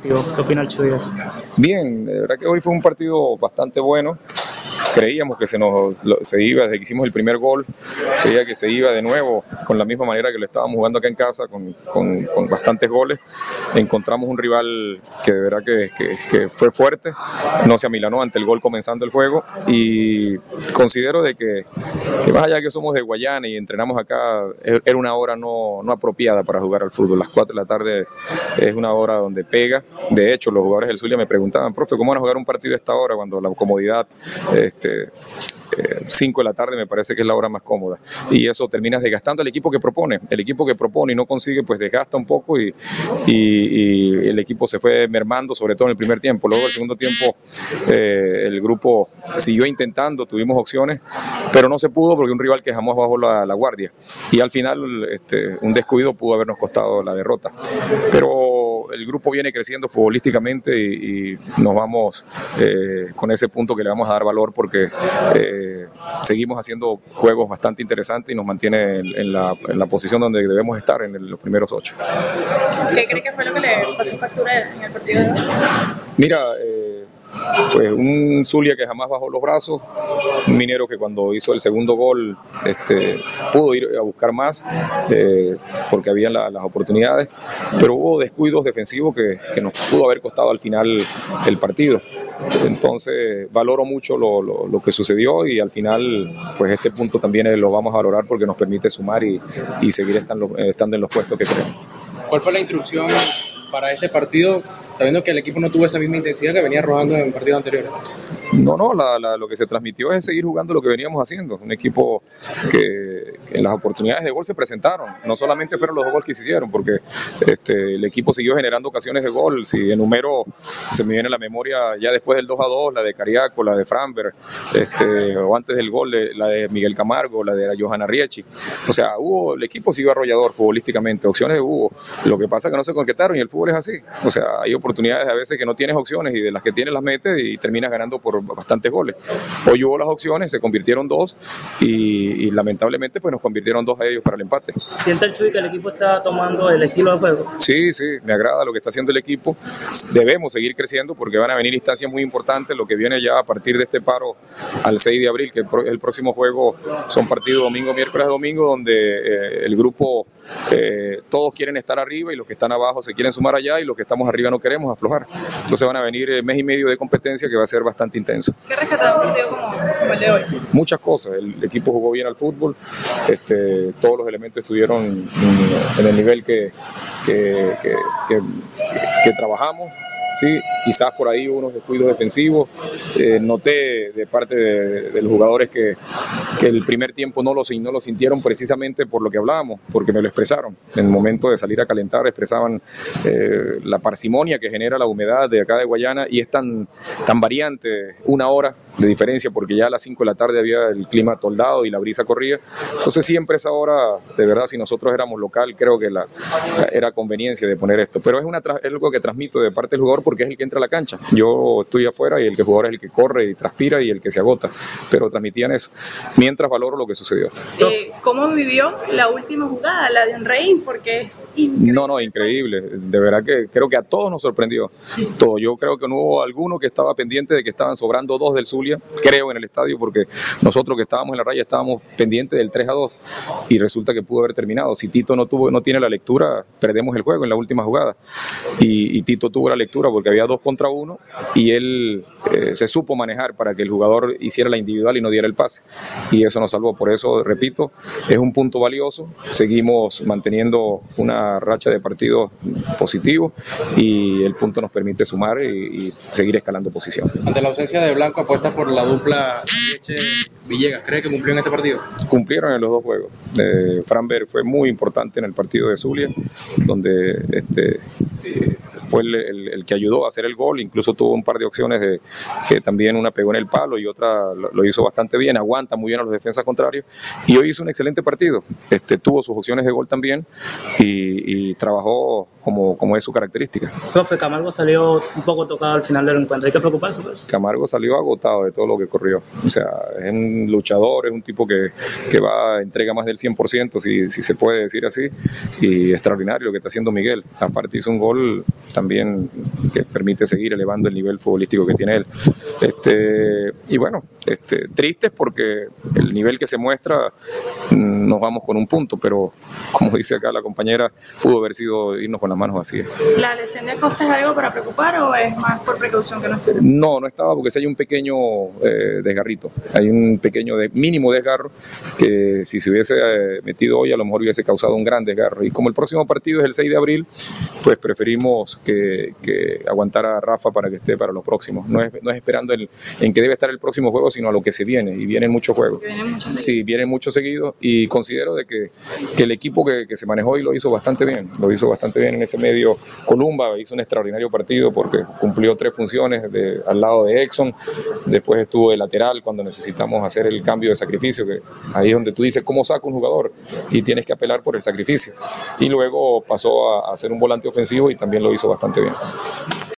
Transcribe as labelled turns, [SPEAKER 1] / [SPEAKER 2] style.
[SPEAKER 1] ¿Qué opina el Chuy
[SPEAKER 2] Bien, de verdad que hoy fue un partido bastante bueno creíamos que se nos se iba desde que hicimos el primer gol, creía que se iba de nuevo con la misma manera que lo estábamos jugando acá en casa, con, con, bastantes goles. Encontramos un rival que de verdad que, que, fue fuerte, no se amilanó ante el gol comenzando el juego y considero de que, más allá que somos de Guayana y entrenamos acá, era una hora no, no apropiada para jugar al fútbol. Las 4 de la tarde es una hora donde pega. De hecho, los jugadores del Zulia me preguntaban, profe, ¿cómo van a jugar un partido a esta hora cuando la comodidad este, 5 de la tarde me parece que es la hora más cómoda. Y eso termina desgastando al equipo que propone. El equipo que propone y no consigue, pues desgasta un poco y, y, el equipo se fue mermando, sobre todo en el primer tiempo. Luego, el segundo tiempo, eh, el grupo siguió intentando, tuvimos opciones, pero no se pudo porque un rival que jamás bajó la, la guardia. Y al final, este, un descuido pudo habernos costado la derrota. Pero el grupo viene creciendo futbolísticamente y, nos vamos eh, con ese punto que le vamos a dar valor porque eh, seguimos haciendo juegos bastante interesantes y nos mantiene en, la, posición donde debemos estar, en los primeros ocho.
[SPEAKER 3] ¿Qué cree que fue lo que le pasó factura en el partido de hoy?
[SPEAKER 2] Mira, eh, pues un Zulia que jamás bajó los brazos, un minero que cuando hizo el segundo gol este, pudo ir a buscar más eh, porque había las oportunidades, pero hubo descuidos defensivos que, nos pudo haber costado al final el partido. Entonces valoro mucho lo, que sucedió y al final pues este punto también lo vamos a valorar porque nos permite sumar y, seguir estando, estando en los puestos que queremos.
[SPEAKER 4] ¿Cuál fue la instrucción para este partido, sabiendo que el equipo no tuvo esa misma intensidad que venía arrojando en el partido anterior?
[SPEAKER 2] No, no, lo que se transmitió es seguir jugando lo que veníamos haciendo. Un equipo que, las oportunidades de gol se presentaron. No solamente fueron los dos goles que se hicieron, porque este, el equipo siguió generando ocasiones de gol. Si enumero, se me viene la memoria ya después del 2 a 2, la de Cariaco, la de Framberg, este, o antes del gol, de, la de Miguel Camargo, la de Johanna Riechi. O sea, hubo, el equipo siguió arrollador futbolísticamente, opciones hubo. Lo que pasa es que no se concretaron y el fútbol es así. O sea, hay oportunidades a veces que no tienes opciones y de las que tienes las metes y terminas ganando por bastantes goles. Hoy hubo las opciones, se convirtieron dos y, lamentablemente pues nos convirtieron dos a ellos para el empate.
[SPEAKER 1] ¿Siente el Chuy que el equipo está tomando el estilo de juego?
[SPEAKER 2] Sí, sí, me agrada lo que está haciendo el equipo. Debemos seguir creciendo porque van a venir instancias muy importantes, lo que viene ya a partir de este paro al 6 de abril, que el, próximo juego son partidos domingo, miércoles, domingo, donde eh, el grupo eh, todos quieren estar arriba y los que están abajo se quieren sumar allá y los que estamos arriba no queremos aflojar. Entonces van a venir eh, mes y medio de competencia que va a ser bastante intenso.
[SPEAKER 3] ¿Qué rescatado un partido
[SPEAKER 2] Muchas cosas. El equipo jugó bien al fútbol, este, todos los elementos estuvieron en el nivel que, que trabajamos. ¿Sí? quizás por ahí unos descuidos defensivos. Eh, noté de parte de, los jugadores que, que, el primer tiempo no lo, no lo sintieron precisamente por lo que hablábamos, porque me lo expresaron. En el momento de salir a calentar expresaban eh, la parsimonia que genera la humedad de acá de Guayana y es tan, tan variante, una hora de diferencia, porque ya a las 5 de la tarde había el clima toldado y la brisa corría. Entonces siempre esa hora, de verdad, si nosotros éramos local, creo que la, era conveniencia de poner esto. Pero es, una, es algo que transmito de parte del jugador porque es el que entra a la cancha. Yo estoy afuera y el que jugador es el que corre y transpira y el que se agota, pero transmitían eso, mientras valoro lo que sucedió.
[SPEAKER 3] Eh, ¿Cómo vivió la última jugada, la de un rey? Porque es increíble.
[SPEAKER 2] No, no, increíble. De verdad que creo que a todos nos sorprendió. Todo. Yo creo que no hubo alguno que estaba pendiente de que estaban sobrando dos del Zulia, creo en el estadio, porque nosotros que estábamos en la raya estábamos pendientes del 3 a 2 y resulta que pudo haber terminado. Si Tito no tuvo, no tiene la lectura, perdemos el juego en la última jugada. Y, y Tito tuvo la lectura porque había dos contra uno y él eh, se supo manejar para que el jugador hiciera la individual y no diera el pase. Y eso nos salvó. Por eso, repito, es un punto valioso. Seguimos manteniendo una racha de partidos positivos y el punto nos permite sumar y, seguir escalando posición.
[SPEAKER 4] Ante la ausencia de Blanco, apuesta por la dupla Leche Villegas. ¿Cree que cumplió en este partido?
[SPEAKER 2] Cumplieron en los dos juegos. Eh, Franberg fue muy importante en el partido de Zulia, donde este, eh, fue el, que ayudó a hacer el gol, incluso tuvo un par de opciones de que también una pegó en el palo y otra lo, hizo bastante bien, aguanta muy bien a los defensas contrarios y hoy hizo un excelente partido, este, tuvo sus opciones de gol también y, trabajó como, como es su característica.
[SPEAKER 1] Profe, Camargo salió un poco tocado al final del encuentro, ¿hay que preocuparse pues?
[SPEAKER 2] Camargo salió agotado de todo lo que corrió, o sea, es un luchador, es un tipo que, que va, entrega más del 100%, si, si se puede decir así, y extraordinario lo que está haciendo Miguel, aparte hizo un gol también también que permite seguir elevando el nivel futbolístico que tiene él. Este, y bueno, este, tristes porque el nivel que se muestra mm, nos vamos con un punto, pero como dice acá la compañera, pudo haber sido irnos con las manos vacías.
[SPEAKER 3] ¿La lesión de Acosta es algo para preocupar o es más por precaución que no?
[SPEAKER 2] No, no estaba porque si hay un pequeño eh, desgarrito, hay un pequeño de, mínimo desgarro que si se hubiese eh, metido hoy a lo mejor hubiese causado un gran desgarro. Y como el próximo partido es el 6 de abril, pues preferimos que, que aguantara a Rafa para que esté para los próximos. No es, no es esperando el, en que debe estar el próximo juego, sino a lo que se viene. Y vienen muchos juegos.
[SPEAKER 3] Vienen muchos
[SPEAKER 2] Sí, vienen muchos seguidos y considero de que, que el equipo que, que se manejó hoy lo hizo bastante bien. Lo hizo bastante bien en ese medio. Columba hizo un extraordinario partido porque cumplió tres funciones de, al lado de Exxon. Después estuvo de lateral cuando necesitamos hacer el cambio de sacrificio, que ahí es donde tú dices cómo saca un jugador y tienes que apelar por el sacrificio. Y luego pasó a, a ser un volante ofensivo y también lo hizo bastante bien.